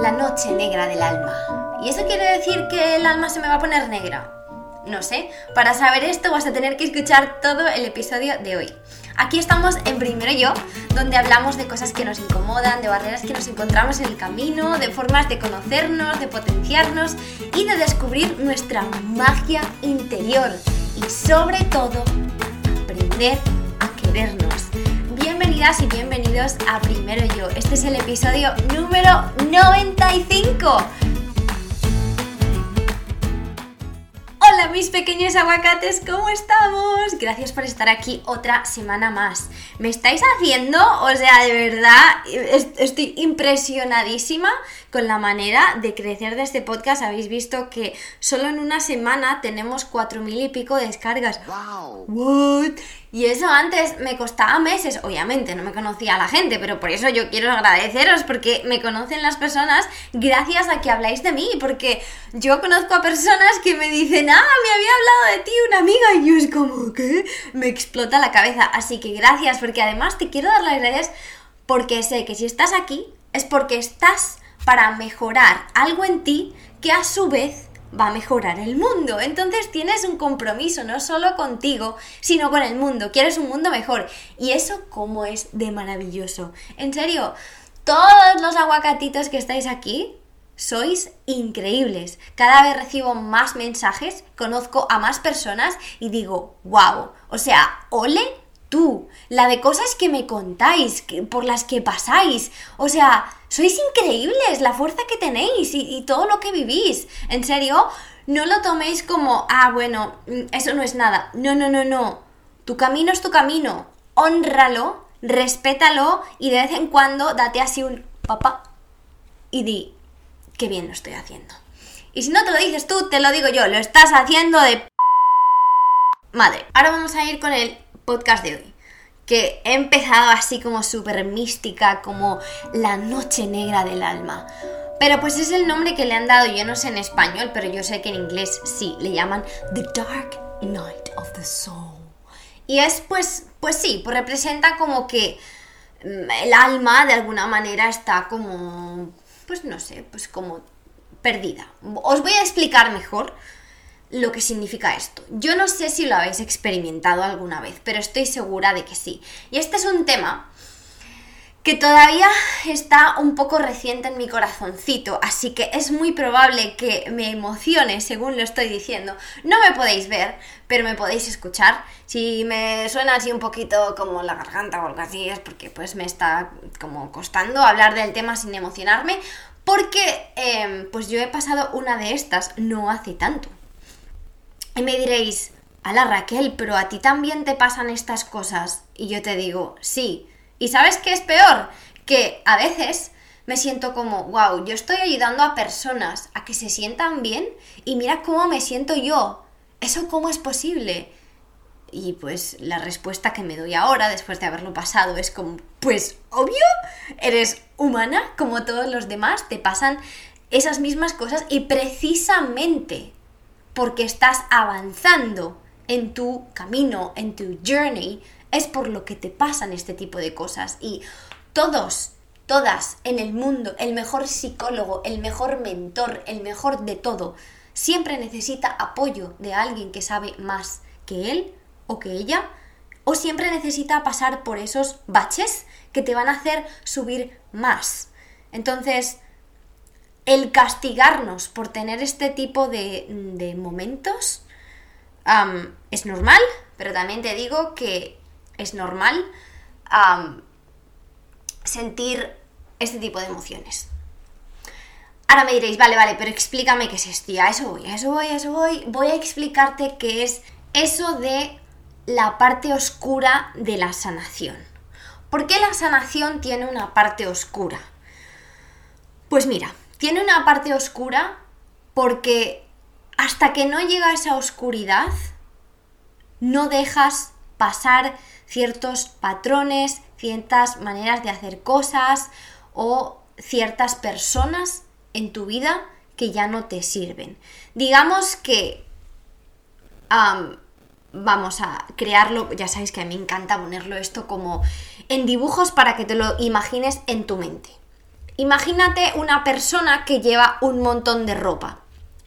la noche negra del alma. ¿Y eso quiere decir que el alma se me va a poner negra? No sé, para saber esto vas a tener que escuchar todo el episodio de hoy. Aquí estamos en Primero Yo, donde hablamos de cosas que nos incomodan, de barreras que nos encontramos en el camino, de formas de conocernos, de potenciarnos y de descubrir nuestra magia interior. Y sobre todo, aprender a querernos y bienvenidos a Primero Yo. Este es el episodio número 95. Hola mis pequeños aguacates, ¿cómo estamos? Gracias por estar aquí otra semana más. ¿Me estáis haciendo? O sea, de verdad, estoy impresionadísima con la manera de crecer de este podcast. Habéis visto que solo en una semana tenemos cuatro mil y pico descargas. ¡Wow! ¿What? Y eso antes me costaba meses, obviamente, no me conocía a la gente, pero por eso yo quiero agradeceros, porque me conocen las personas gracias a que habláis de mí, porque yo conozco a personas que me dicen, ah, me había hablado de ti una amiga, y yo es como, ¿qué? Me explota la cabeza. Así que gracias, porque además te quiero dar las gracias porque sé que si estás aquí es porque estás para mejorar algo en ti que a su vez va a mejorar el mundo. Entonces tienes un compromiso no solo contigo, sino con el mundo. Quieres un mundo mejor. Y eso como es de maravilloso. En serio, todos los aguacatitos que estáis aquí sois increíbles. Cada vez recibo más mensajes, conozco a más personas y digo, wow, o sea, ole tú, la de cosas que me contáis, por las que pasáis. O sea, sois increíbles, la fuerza que tenéis y, todo lo que vivís. En serio, no lo toméis como, ah, bueno, mm, eso no es nada. No, no, no, no. Tu camino es tu camino. Honralo, respétalo y de vez en cuando date así un papá y di, qué bien lo estoy haciendo. Y si no te lo dices tú, te lo digo yo, lo estás haciendo de... Madre. Ahora vamos a ir con el podcast de hoy. Que he empezado así como súper mística, como la noche negra del alma. Pero pues es el nombre que le han dado, yo no sé en español, pero yo sé que en inglés sí, le llaman The Dark Night of the Soul. Y es pues, pues sí, pues representa como que mm, el alma de alguna manera está como, pues no sé, pues como perdida. Os voy a explicar mejor lo que significa esto. Yo no sé si lo habéis experimentado alguna vez, pero estoy segura de que sí. Y este es un tema que todavía está un poco reciente en mi corazoncito, así que es muy probable que me emocione según lo estoy diciendo. No me podéis ver, pero me podéis escuchar. Si me suena así un poquito como la garganta o algo así, es porque pues me está como costando hablar del tema sin emocionarme, porque em, pues yo he pasado una de estas no hace tanto. Y me diréis, la Raquel, pero a ti también te pasan estas cosas. Y yo te digo, sí. ¿Y sabes qué es peor? Que a veces me siento como, wow, yo estoy ayudando a personas a que se sientan bien y mira cómo me siento yo. ¿Eso cómo es posible? Y pues la respuesta que me doy ahora, después de haberlo pasado, es como, pues obvio, eres humana como todos los demás, te pasan esas mismas cosas y precisamente porque estás avanzando en tu camino, en tu journey, es por lo que te pasan este tipo de cosas. Y todos, todas en el mundo, el mejor psicólogo, el mejor mentor, el mejor de todo, siempre necesita apoyo de alguien que sabe más que él o que ella, o siempre necesita pasar por esos baches que te van a hacer subir más. Entonces, el castigarnos por tener este tipo de, momentos es normal, pero también te digo que es normal sentir este tipo de emociones. Ahora me diréis, vale, vale, pero explícame qué es esto. a eso voy, eso voy, eso voy. Voy a explicarte qué es eso de la parte oscura de la sanación. ¿Por qué la sanación tiene una parte oscura? Pues mira, tiene una parte oscura porque hasta que no llega esa oscuridad, no dejas pasar ciertos patrones, ciertas maneras de hacer cosas o ciertas personas en tu vida que ya no te sirven. Digamos que vamos a crearlo, ya sabéis que a mí me encanta ponerlo esto como en dibujos para que te lo imagines en tu mente. Imagínate una persona que lleva un montón de ropa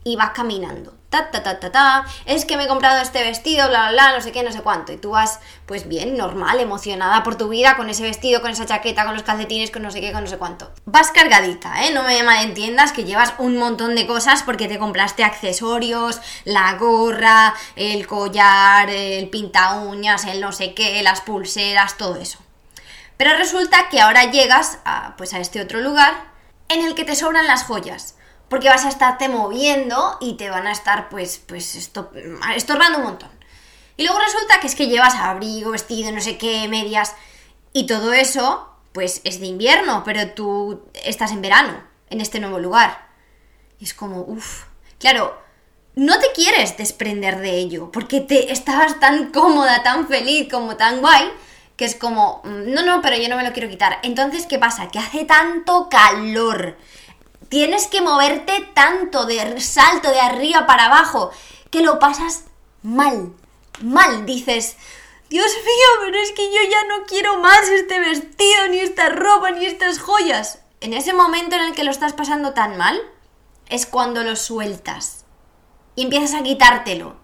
y va caminando. Ta, ta, ta, ta, ta, es que me he comprado este vestido, bla, bla, bla, no sé qué, no sé cuánto. Y tú vas, pues bien, normal, emocionada por tu vida, con ese vestido, con esa chaqueta, con los calcetines, con no sé qué, con no sé cuánto. Vas cargadita, ¿eh? No me malentiendas que llevas un montón de cosas porque te compraste accesorios, la gorra, el collar, el pinta uñas, el no sé qué, las pulseras, todo eso. Pero resulta que ahora llegas a, pues a este otro lugar en el que te sobran las joyas porque vas a estarte moviendo y te van a estar pues, pues estorbando un montón. Y luego resulta que es que llevas abrigo, vestido, no sé qué, medias, y todo eso pues es de invierno, pero tú estás en verano, en este nuevo lugar. Y es como, uff, claro, no te quieres desprender de ello, porque te estabas tan cómoda, tan feliz, como tan guay, que es como, mm, no, no, pero yo no me lo quiero quitar. Entonces, ¿qué pasa? Que hace tanto calor tienes que moverte tanto de salto de arriba para abajo que lo pasas mal, mal. Dices, Dios mío, pero es que yo ya no quiero más este vestido, ni esta ropa, ni estas joyas. En ese momento en el que lo estás pasando tan mal, es cuando lo sueltas y empiezas a quitártelo.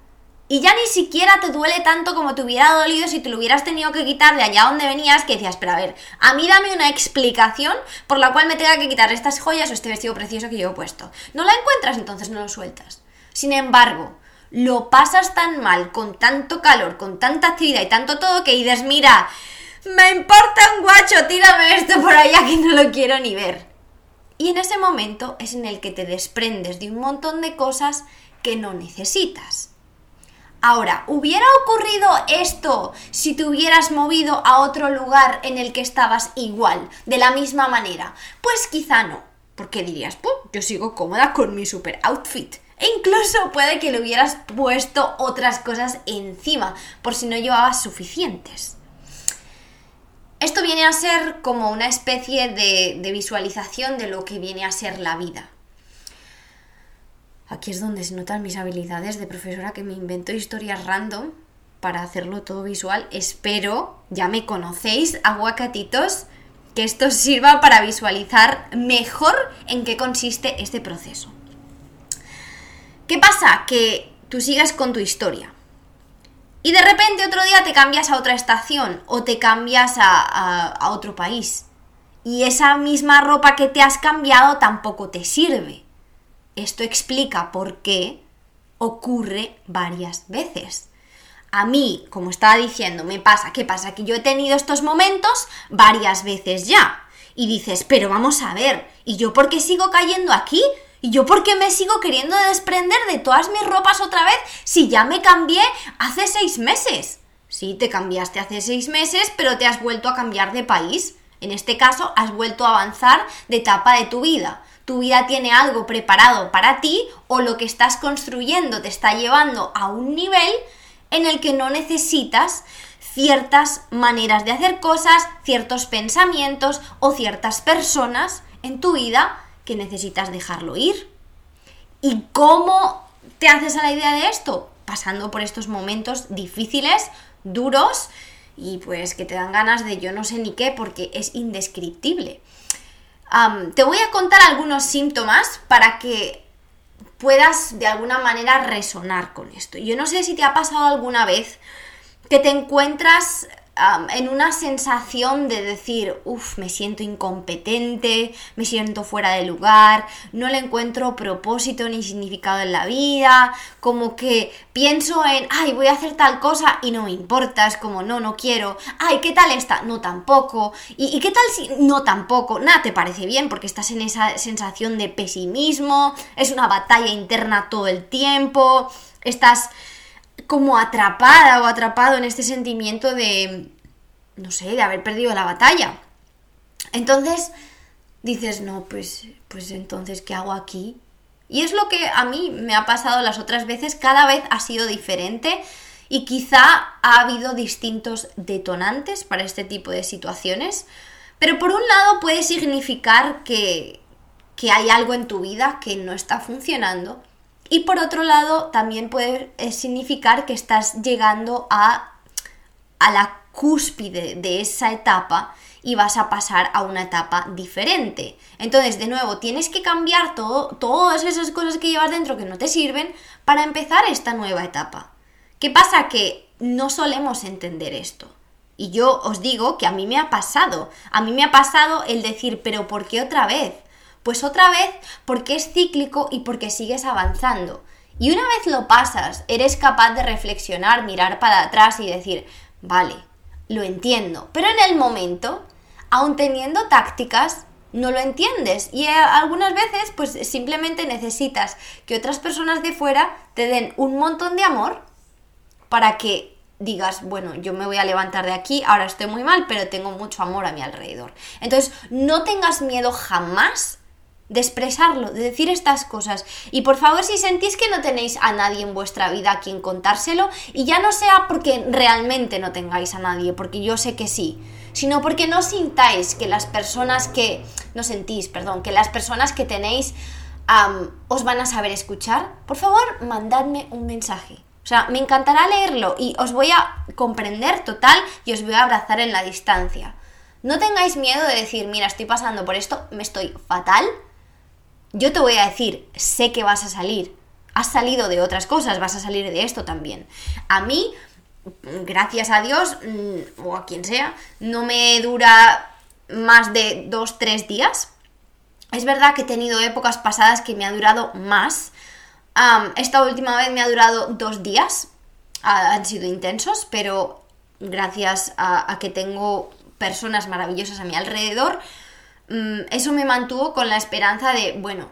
Y ya ni siquiera te duele tanto como te hubiera dolido si te lo hubieras tenido que quitar de allá donde venías, que decías, pero a ver, a mí dame una explicación por la cual me tenga que quitar estas joyas o este vestido precioso que llevo puesto. No la encuentras, entonces no lo sueltas. Sin embargo, lo pasas tan mal, con tanto calor, con tanta actividad y tanto todo, que dices, mira, me importa un guacho, tírame esto por allá que no lo quiero ni ver. Y en ese momento es en el que te desprendes de un montón de cosas que no necesitas. Ahora, ¿hubiera ocurrido esto si te hubieras movido a otro lugar en el que estabas igual, de la misma manera? Pues quizá no, porque dirías, pues yo sigo cómoda con mi super outfit. E incluso puede que le hubieras puesto otras cosas encima, por si no llevabas suficientes. Esto viene a ser como una especie de, de visualización de lo que viene a ser la vida. Aquí es donde se notan mis habilidades de profesora que me invento historias random para hacerlo todo visual. Espero, ya me conocéis, aguacatitos, que esto sirva para visualizar mejor en qué consiste este proceso. ¿Qué pasa? Que tú sigas con tu historia. Y de repente otro día te cambias a otra estación o te cambias a, a otro país. Y esa misma ropa que te has cambiado tampoco te sirve esto explica por qué ocurre varias veces. A mí, como estaba diciendo, me pasa, ¿qué pasa? Que yo he tenido estos momentos varias veces ya. Y dices, pero vamos a ver, ¿y yo por qué sigo cayendo aquí? ¿Y yo por qué me sigo queriendo desprender de todas mis ropas otra vez si ya me cambié hace seis meses? Sí, te cambiaste hace seis meses, pero te has vuelto a cambiar de país. En este caso, has vuelto a avanzar de etapa de tu vida tu vida tiene algo preparado para ti o lo que estás construyendo te está llevando a un nivel en el que no necesitas ciertas maneras de hacer cosas, ciertos pensamientos o ciertas personas en tu vida que necesitas dejarlo ir. ¿Y cómo te haces a la idea de esto? Pasando por estos momentos difíciles, duros y pues que te dan ganas de yo no sé ni qué porque es indescriptible te voy a contar algunos síntomas para que puedas de alguna manera resonar con esto. Yo no sé si te ha pasado alguna vez que te encuentras en una sensación de decir, uff, me siento incompetente, me siento fuera de lugar, no le encuentro propósito ni significado en la vida, como que pienso en, ay, voy a hacer tal cosa y no me importa, es como, no, no quiero, ay, ¿qué tal está? No, tampoco, ¿Y, ¿y qué tal si no, tampoco? Nada, te parece bien porque estás en esa sensación de pesimismo, es una batalla interna todo el tiempo, estás como atrapada o atrapado en este sentimiento de, no sé, de haber perdido la batalla. Entonces dices, no, pues, pues entonces, ¿qué hago aquí? Y es lo que a mí me ha pasado las otras veces, cada vez ha sido diferente y quizá ha habido distintos detonantes para este tipo de situaciones, pero por un lado puede significar que, que hay algo en tu vida que no está funcionando y por otro lado, también puede eh, significar que estás llegando a, a la cúspide de esa etapa y vas a pasar a una etapa diferente. Entonces, de nuevo, tienes que cambiar todo, todas esas cosas que llevas dentro que no te sirven para empezar esta nueva etapa. ¿Qué pasa? Que no solemos entender esto. Y yo os digo que a mí me ha pasado. A mí me ha pasado el decir, pero ¿por qué otra vez? Pues otra vez porque es cíclico y porque sigues avanzando. Y una vez lo pasas, eres capaz de reflexionar, mirar para atrás y decir, vale, lo entiendo. Pero en el momento, aun teniendo tácticas, no lo entiendes. Y algunas veces, pues simplemente necesitas que otras personas de fuera te den un montón de amor para que digas, bueno, yo me voy a levantar de aquí, ahora estoy muy mal, pero tengo mucho amor a mi alrededor. Entonces, no tengas miedo jamás de expresarlo, de decir estas cosas. Y por favor, si sentís que no tenéis a nadie en vuestra vida a quien contárselo, y ya no sea porque realmente no tengáis a nadie, porque yo sé que sí, sino porque no sintáis que las personas que, no sentís, perdón, que las personas que tenéis os van a saber escuchar, por favor, mandadme un mensaje. O sea, me encantará leerlo y os voy a comprender total y os voy a abrazar en la distancia. No tengáis miedo de decir, mira, estoy pasando por esto, me estoy fatal. Yo te voy a decir, sé que vas a salir. Has salido de otras cosas, vas a salir de esto también. A mí, gracias a Dios, mm, o a quien sea, no me dura más de dos, tres días. Es verdad que he tenido épocas pasadas que me ha durado más, esta última vez me ha durado dos días, han sido intensos, pero gracias a, que tengo personas maravillosas a mi alrededor, eso me mantuvo con la esperanza de, bueno,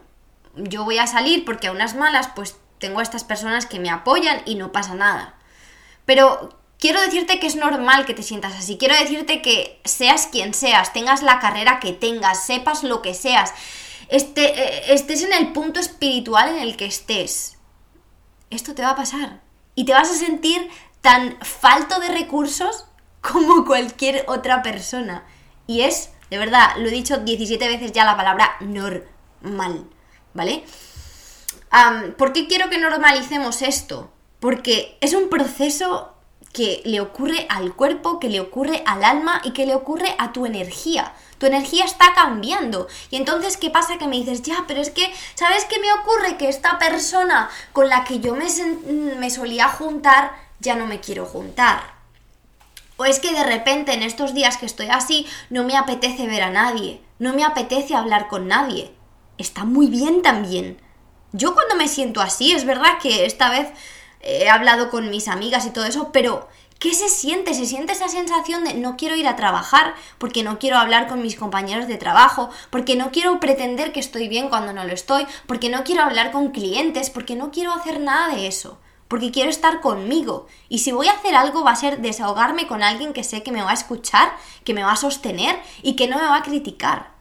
yo voy a salir porque a unas malas pues tengo a estas personas que me apoyan y no pasa nada. Pero quiero decirte que es normal que te sientas así, quiero decirte que seas quien seas, tengas la carrera que tengas, sepas lo que seas, este, eh, estés en el punto espiritual en el que estés, esto te va a pasar. Y te vas a sentir tan falto de recursos como cualquier otra persona. Y es, de verdad, lo he dicho 17 veces ya la palabra normal, ¿vale? ¿Por qué quiero que normalicemos esto? Porque es un proceso que le ocurre al cuerpo, que le ocurre al alma y que le ocurre a tu energía. Tu energía está cambiando. Y entonces, ¿qué pasa? Que me dices, ya, pero es que, ¿sabes qué me ocurre? Que esta persona con la que yo me, me solía juntar, ya no me quiero juntar. O es que de repente en estos días que estoy así, no me apetece ver a nadie, no me apetece hablar con nadie. Está muy bien también. Yo cuando me siento así, es verdad que esta vez he hablado con mis amigas y todo eso, pero ¿qué se siente? Se siente esa sensación de no quiero ir a trabajar porque no quiero hablar con mis compañeros de trabajo, porque no quiero pretender que estoy bien cuando no lo estoy, porque no quiero hablar con clientes, porque no quiero hacer nada de eso porque quiero estar conmigo. Y si voy a hacer algo va a ser desahogarme con alguien que sé que me va a escuchar, que me va a sostener y que no me va a criticar.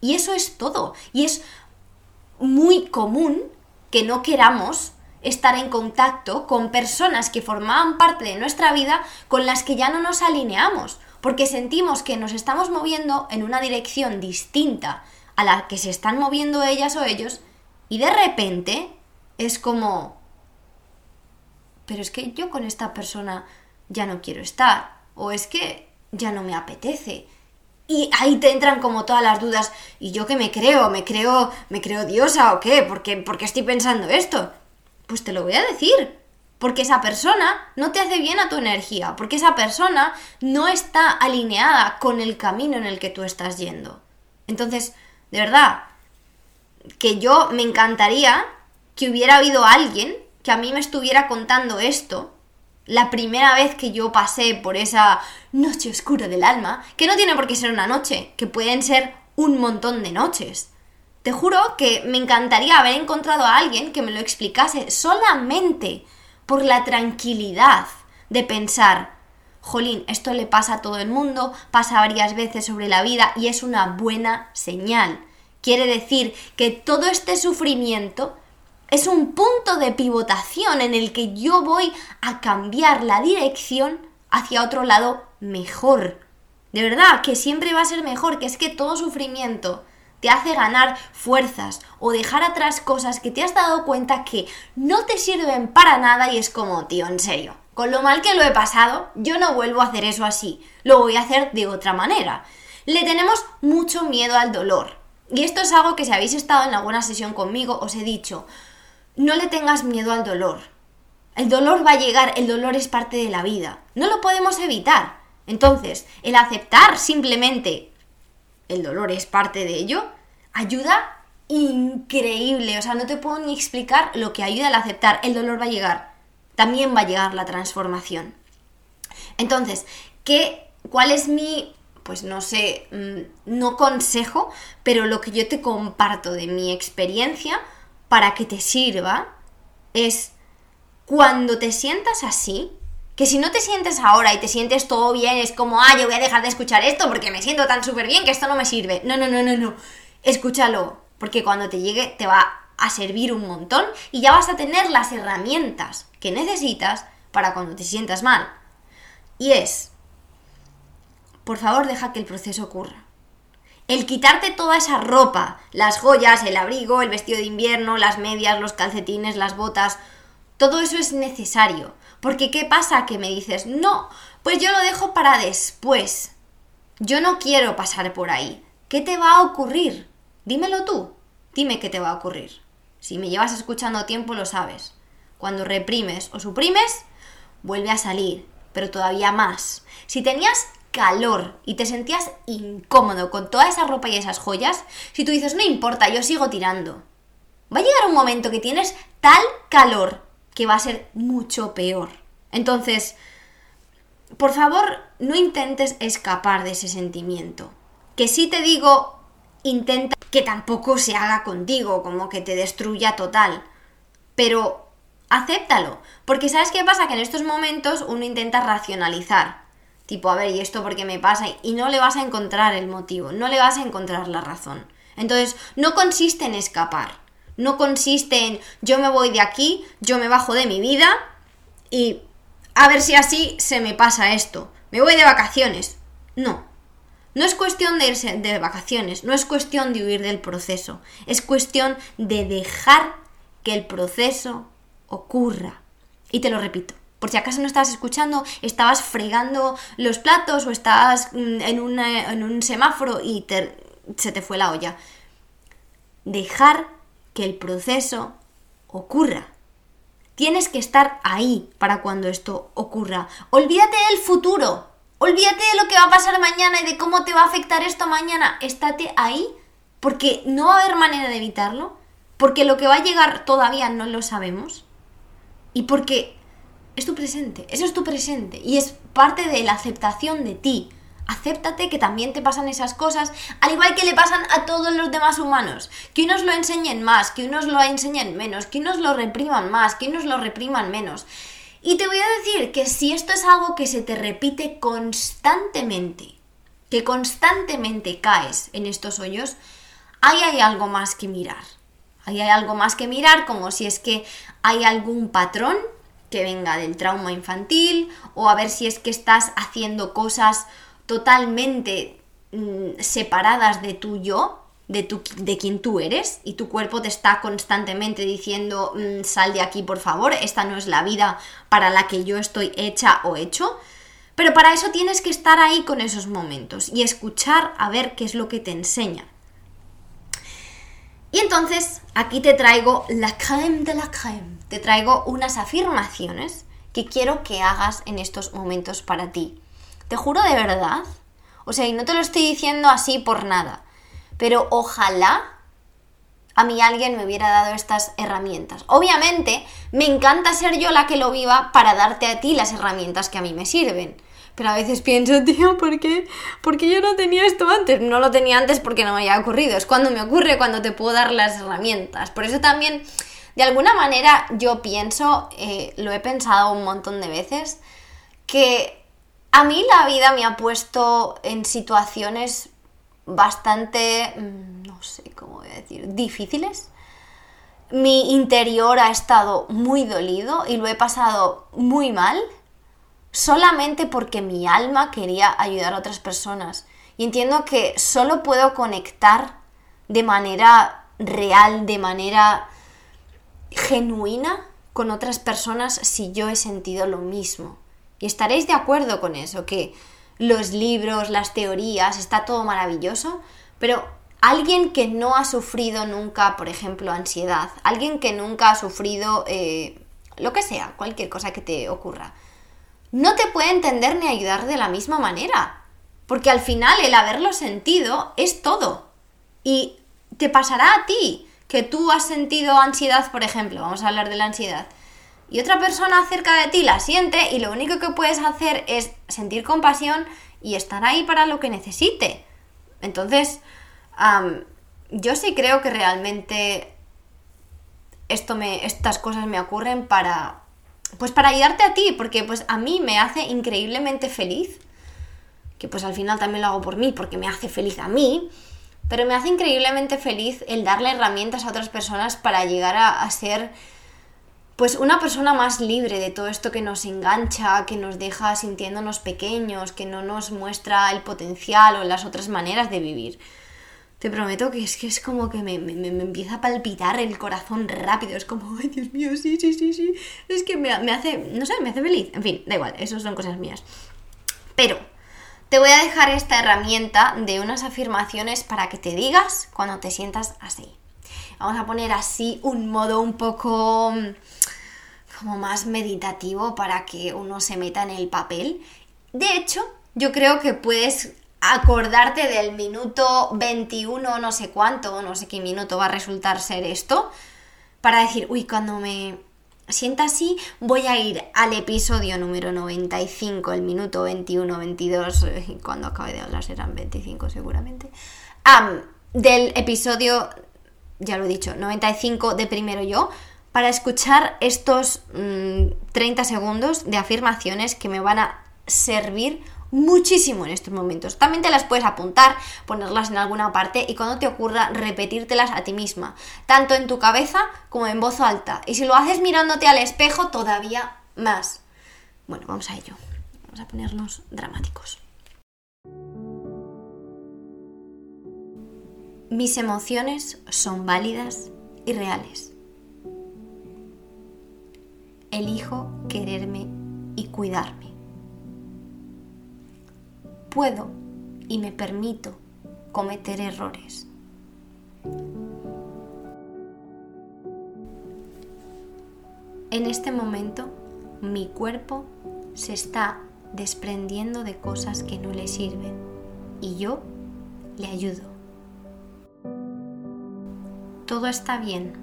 Y eso es todo. Y es muy común que no queramos estar en contacto con personas que formaban parte de nuestra vida con las que ya no nos alineamos, porque sentimos que nos estamos moviendo en una dirección distinta a la que se están moviendo ellas o ellos, y de repente es como, pero es que yo con esta persona ya no quiero estar, o es que ya no me apetece. Y ahí te entran como todas las dudas, ¿y yo qué me creo? ¿Me creo, me creo diosa o qué? ¿Por qué, ¿Por qué estoy pensando esto? Pues te lo voy a decir. Porque esa persona no te hace bien a tu energía, porque esa persona no está alineada con el camino en el que tú estás yendo. Entonces, de verdad, que yo me encantaría que hubiera habido alguien que a mí me estuviera contando esto la primera vez que yo pasé por esa noche oscura del alma, que no tiene por qué ser una noche, que pueden ser un montón de noches. Te juro que me encantaría haber encontrado a alguien que me lo explicase solamente por la tranquilidad de pensar, jolín, esto le pasa a todo el mundo, pasa varias veces sobre la vida y es una buena señal. Quiere decir que todo este sufrimiento es un punto de pivotación en el que yo voy a cambiar la dirección hacia otro lado mejor. De verdad, que siempre va a ser mejor, que es que todo sufrimiento te hace ganar fuerzas o dejar atrás cosas que te has dado cuenta que no te sirven para nada y es como, tío, en serio, con lo mal que lo he pasado, yo no vuelvo a hacer eso así, lo voy a hacer de otra manera. Le tenemos mucho miedo al dolor. Y esto es algo que si habéis estado en alguna sesión conmigo, os he dicho, no le tengas miedo al dolor. El dolor va a llegar, el dolor es parte de la vida. No lo podemos evitar. Entonces, el aceptar simplemente el dolor es parte de ello, ayuda increíble. O sea, no te puedo ni explicar lo que ayuda al aceptar. El dolor va a llegar. También va a llegar la transformación. Entonces, ¿qué, ¿cuál es mi, pues no sé, mm, no consejo, pero lo que yo te comparto de mi experiencia para que te sirva es cuando te sientas así, que si no te sientes ahora y te sientes todo bien, es como, ah, yo voy a dejar de escuchar esto porque me siento tan súper bien que esto no me sirve. No, no, no, no, no. Escúchalo, porque cuando te llegue te va a servir un montón y ya vas a tener las herramientas que necesitas para cuando te sientas mal. Y es, por favor, deja que el proceso ocurra. El quitarte toda esa ropa, las joyas, el abrigo, el vestido de invierno, las medias, los calcetines, las botas, todo eso es necesario porque ¿qué pasa? Que me dices, no, pues yo lo dejo para después. Yo no quiero pasar por ahí. ¿Qué te va a ocurrir? Dímelo tú. Dime qué te va a ocurrir. Si me llevas escuchando tiempo lo sabes. Cuando reprimes o suprimes, vuelve a salir, pero todavía más. Si tenías calor y te sentías incómodo con toda esa ropa y esas joyas, si tú dices, no importa, yo sigo tirando, va a llegar un momento que tienes tal calor que va a ser mucho peor. Entonces, por favor, no intentes escapar de ese sentimiento. Que si te digo, intenta que tampoco se haga contigo, como que te destruya total. Pero acéptalo, porque ¿sabes qué pasa? Que en estos momentos uno intenta racionalizar. Tipo, a ver, ¿y esto por qué me pasa? Y no le vas a encontrar el motivo, no le vas a encontrar la razón. Entonces, no consiste en escapar no consiste en yo me voy de aquí, yo me bajo de mi vida y a ver si así se me pasa esto. Me voy de vacaciones. No. No es cuestión de irse de vacaciones, no es cuestión de huir del proceso, es cuestión de dejar que el proceso ocurra. Y te lo repito, por si acaso no estabas escuchando, estabas fregando los platos o estabas mm, en, en un semáforo y se te fue la olla. Dejar que el proceso ocurra. Tienes que estar ahí para cuando esto ocurra. Olvídate del futuro. Olvídate de lo que va a pasar mañana y de cómo te va a afectar esto mañana. Estate ahí porque no va a haber manera de evitarlo. Porque lo que va a llegar todavía no lo sabemos. Y porque es tu presente. Eso es tu presente. Y es parte de la aceptación de ti. Acéptate que también te pasan esas cosas, al igual que le pasan a todos los demás humanos. Que unos lo enseñen más, que unos lo enseñen menos, que unos lo repriman más, que unos lo repriman menos. Y te voy a decir que si esto es algo que se te repite constantemente, que constantemente caes en estos hoyos, ahí hay algo más que mirar. Ahí hay algo más que mirar, como si es que hay algún patrón que venga del trauma infantil, o a ver si es que estás haciendo cosas totalmente mm, separadas de tu yo, de, tu, de quien tú eres, y tu cuerpo te está constantemente diciendo, mm, sal de aquí por favor, esta no es la vida para la que yo estoy hecha o hecho. Pero para eso tienes que estar ahí con esos momentos y escuchar a ver qué es lo que te enseña. Y entonces aquí te traigo la crème de la crème. Te traigo unas afirmaciones que quiero que hagas en estos momentos para ti. Te juro de verdad. O sea, y no te lo estoy diciendo así por nada. Pero ojalá a mí alguien me hubiera dado estas herramientas. Obviamente, me encanta ser yo la que lo viva para darte a ti las herramientas que a mí me sirven. Pero a veces pienso, tío, ¿por qué? Porque yo no tenía esto antes. No lo tenía antes porque no me había ocurrido. Es cuando me ocurre, cuando te puedo dar las herramientas. Por eso también, de alguna manera, yo pienso, eh, lo he pensado un montón de veces, que a mí la vida me ha puesto en situaciones bastante, mm, no sé cómo voy a decir, difíciles. Mi interior ha estado muy dolido y lo he pasado muy mal solamente porque mi alma quería ayudar a otras personas. Y entiendo que solo puedo conectar de manera real, de manera genuina con otras personas si yo he sentido lo mismo. Y estaréis de acuerdo con eso, que los libros, las teorías, está todo maravilloso, pero alguien que no ha sufrido nunca, por ejemplo, ansiedad, alguien que nunca ha sufrido eh, lo que sea, cualquier cosa que te ocurra, no te puede entender ni ayudar de la misma manera. Porque al final el haberlo sentido es todo. Y te pasará a ti que tú has sentido ansiedad, por ejemplo, vamos a hablar de la ansiedad, y otra persona cerca de ti la siente y lo único que puedes hacer es sentir compasión y estar ahí para lo que necesite. Entonces, yo sí creo que realmente esto me, estas cosas me ocurren para, pues para ayudarte a ti, porque pues a mí me hace increíblemente feliz, que pues al final también lo hago por mí, porque me hace feliz a mí, pero me hace increíblemente feliz el darle herramientas a otras personas para llegar a, ser pues una persona más libre de todo esto que nos engancha, que nos deja sintiéndonos pequeños, que no nos muestra el potencial o las otras maneras de vivir. Te prometo que es que es como que me, empieza a palpitar el corazón rápido. Es como, ay Dios mío, sí, sí, sí, sí. Es que me, me hace, no sé, me hace feliz. En fin, da igual, eso son cosas mías. Pero te voy a dejar esta herramienta de unas afirmaciones para que te digas cuando te sientas así. Vamos a poner así un modo un poco mm, como más meditativo para que uno se meta en el papel. De hecho, yo creo que puedes acordarte del minuto 21, no sé cuánto, no sé qué minuto va a resultar ser esto, para decir, uy, cuando me sienta así, voy a ir al episodio número 95, el minuto 21, 22, y cuando acabe de hablar serán 25 seguramente, del episodio, ya lo he dicho, 95 de primero yo, para escuchar estos 30 mm, segundos de afirmaciones que me van a servir muchísimo en estos momentos. También te las puedes apuntar, ponerlas en alguna parte y cuando te ocurra repetírtelas a ti misma, tanto en tu cabeza como en voz alta. Y si lo haces mirándote al espejo, todavía más. Bueno, vamos a ello. Vamos a ponernos dramáticos. Mis emociones son válidas y reales. Elijo quererme y cuidarme puedo y me permito cometer errores. En este momento, mi cuerpo se está desprendiendo de cosas que no le sirven y yo le ayudo. Todo está bien.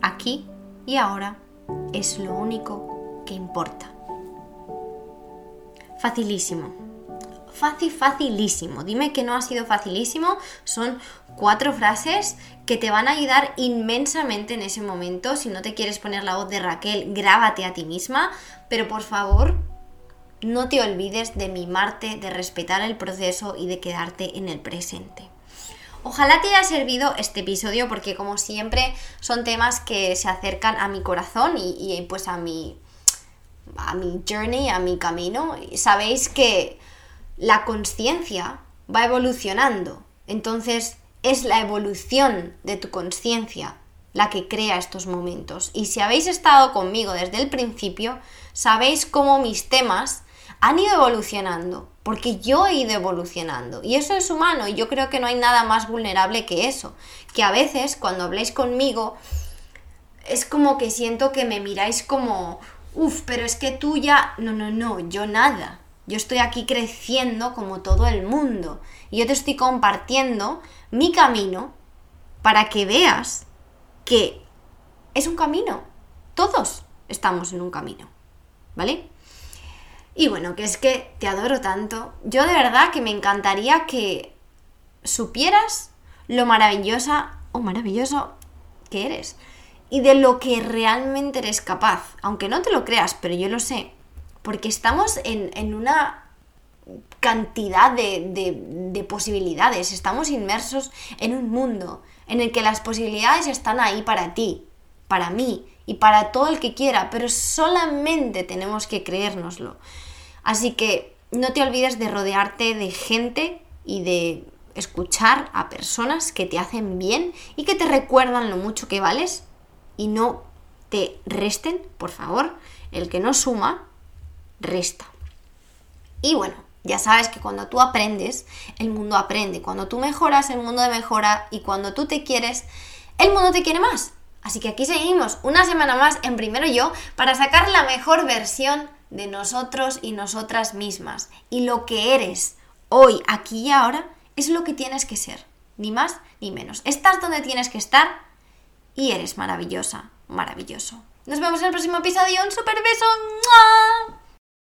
Aquí y ahora es lo único que importa. Facilísimo fácil, facilísimo. Dime que no ha sido facilísimo. Son cuatro frases que te van a ayudar inmensamente en ese momento. Si no te quieres poner la voz de Raquel, grábate a ti misma. Pero por favor, no te olvides de mimarte, de respetar el proceso y de quedarte en el presente. Ojalá te haya servido este episodio porque como siempre son temas que se acercan a mi corazón y, y pues a mi, a mi journey, a mi camino. Sabéis que la conciencia va evolucionando. Entonces es la evolución de tu conciencia la que crea estos momentos. Y si habéis estado conmigo desde el principio, sabéis cómo mis temas han ido evolucionando, porque yo he ido evolucionando. Y eso es humano, y yo creo que no hay nada más vulnerable que eso. Que a veces cuando habléis conmigo, es como que siento que me miráis como, uff, pero es que tú ya... No, no, no, yo nada. Yo estoy aquí creciendo como todo el mundo. Y yo te estoy compartiendo mi camino para que veas que es un camino. Todos estamos en un camino. ¿Vale? Y bueno, que es que te adoro tanto. Yo de verdad que me encantaría que supieras lo maravillosa o maravilloso que eres. Y de lo que realmente eres capaz. Aunque no te lo creas, pero yo lo sé porque estamos en, una cantidad de, posibilidades, estamos inmersos en un mundo en el que las posibilidades están ahí para ti, para mí y para todo el que quiera, pero solamente tenemos que creérnoslo. Así que no te olvides de rodearte de gente y de escuchar a personas que te hacen bien y que te recuerdan lo mucho que vales y no te resten, por favor. El que no suma resta. Y bueno, Ya sabes que cuando tú aprendes, el mundo aprende. Cuando tú mejoras, el mundo mejora. Y cuando tú te quieres, el mundo te quiere más. Así que aquí seguimos una semana más en Primero Yo para sacar la mejor versión de nosotros y nosotras mismas. Y lo que eres hoy, aquí y ahora, es lo que tienes que ser. Ni más ni menos. Estás donde tienes que estar y eres maravillosa, maravilloso. Nos vemos en el próximo episodio. Un super beso.